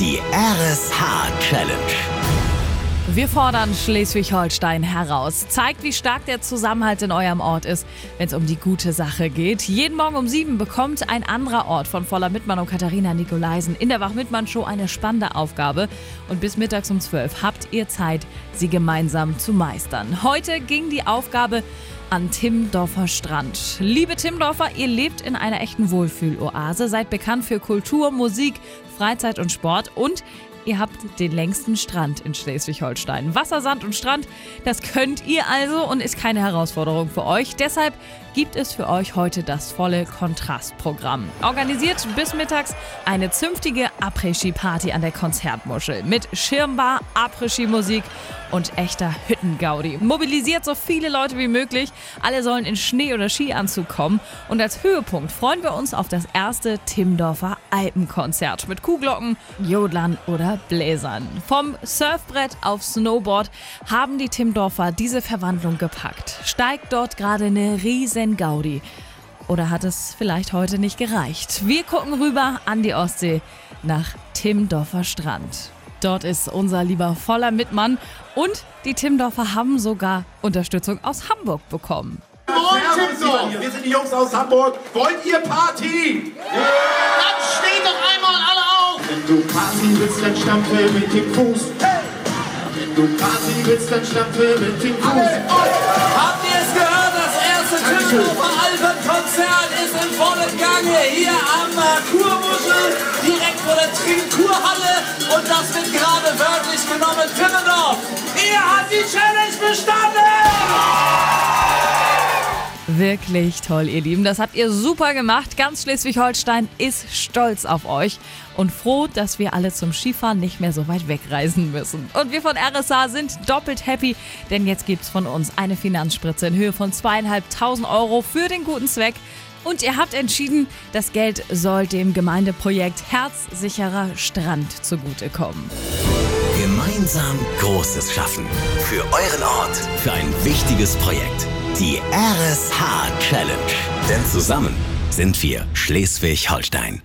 Die RSH-Challenge. Wir fordern Schleswig-Holstein heraus. Zeigt, wie stark der Zusammenhalt in eurem Ort ist, wenn es um die gute Sache geht. Jeden Morgen um sieben bekommt ein anderer Ort von Voller Mittmann und Katharina Nikolaisen in der Wach-Mittmann-Show eine spannende Aufgabe. Und bis mittags um zwölf habt ihr Zeit, sie gemeinsam zu meistern. Heute ging die Aufgabe an Timmendorfer Strand. Liebe Timmendorfer, ihr lebt in einer echten Wohlfühloase, seid bekannt für Kultur, Musik, Freizeit und Sport und Ihr habt den längsten Strand in Schleswig-Holstein. Wasser, Sand und Strand, das könnt ihr also und ist keine Herausforderung für euch. Deshalb gibt es für euch heute das volle Kontrastprogramm. Organisiert bis mittags eine zünftige Après-Ski-Party an der Konzertmuschel mit Schirmbar, Après-Ski-Musik und echter Hüttengaudi. Mobilisiert so viele Leute wie möglich. Alle sollen in Schnee- oder Skianzug kommen. Und als Höhepunkt freuen wir uns auf das erste Timmendorfer Alpenkonzert mit Kuhglocken, Jodlern oder Bläsern. Vom Surfbrett auf Snowboard haben die Timmendorfer diese Verwandlung gepackt. Steigt dort gerade eine riesen Gaudi. Oder hat es vielleicht heute nicht gereicht? Wir gucken rüber an die Ostsee nach Timmendorfer Strand. Dort ist unser lieber voller Mitmann und die Timmendorfer haben sogar Unterstützung aus Hamburg bekommen. Moin, Timmendorf! Wir sind die Jungs aus Hamburg. Wollt ihr Party? Dann steht doch einmal alle auf! Wenn du Party willst, dann stampfe mit dem Fuß. Wenn du Party willst, dann stampfe mit dem Fuß. Habt erste Timmendorfer Alpenkonzert ist in vollem Gange hier am äh, Kurmuschel, direkt vor der Trinkkurhalle. Und das wird gerade wörtlich genommen. Timmendorf, ihr habt die Challenge bestanden! Wirklich toll, ihr Lieben. Das habt ihr super gemacht. Ganz Schleswig-Holstein ist stolz auf euch und froh, dass wir alle zum Skifahren nicht mehr so weit wegreisen müssen. Und wir von RSA sind doppelt happy, denn jetzt gibt's von uns eine Finanzspritze in Höhe von zweieinhalbtausend Euro für den guten Zweck. Und ihr habt entschieden, das Geld soll dem Gemeindeprojekt Herzsicherer Strand zugutekommen. Gemeinsam Großes schaffen. Für euren Ort. Für ein wichtiges Projekt. Die RSH-Challenge. Denn zusammen sind wir Schleswig-Holstein.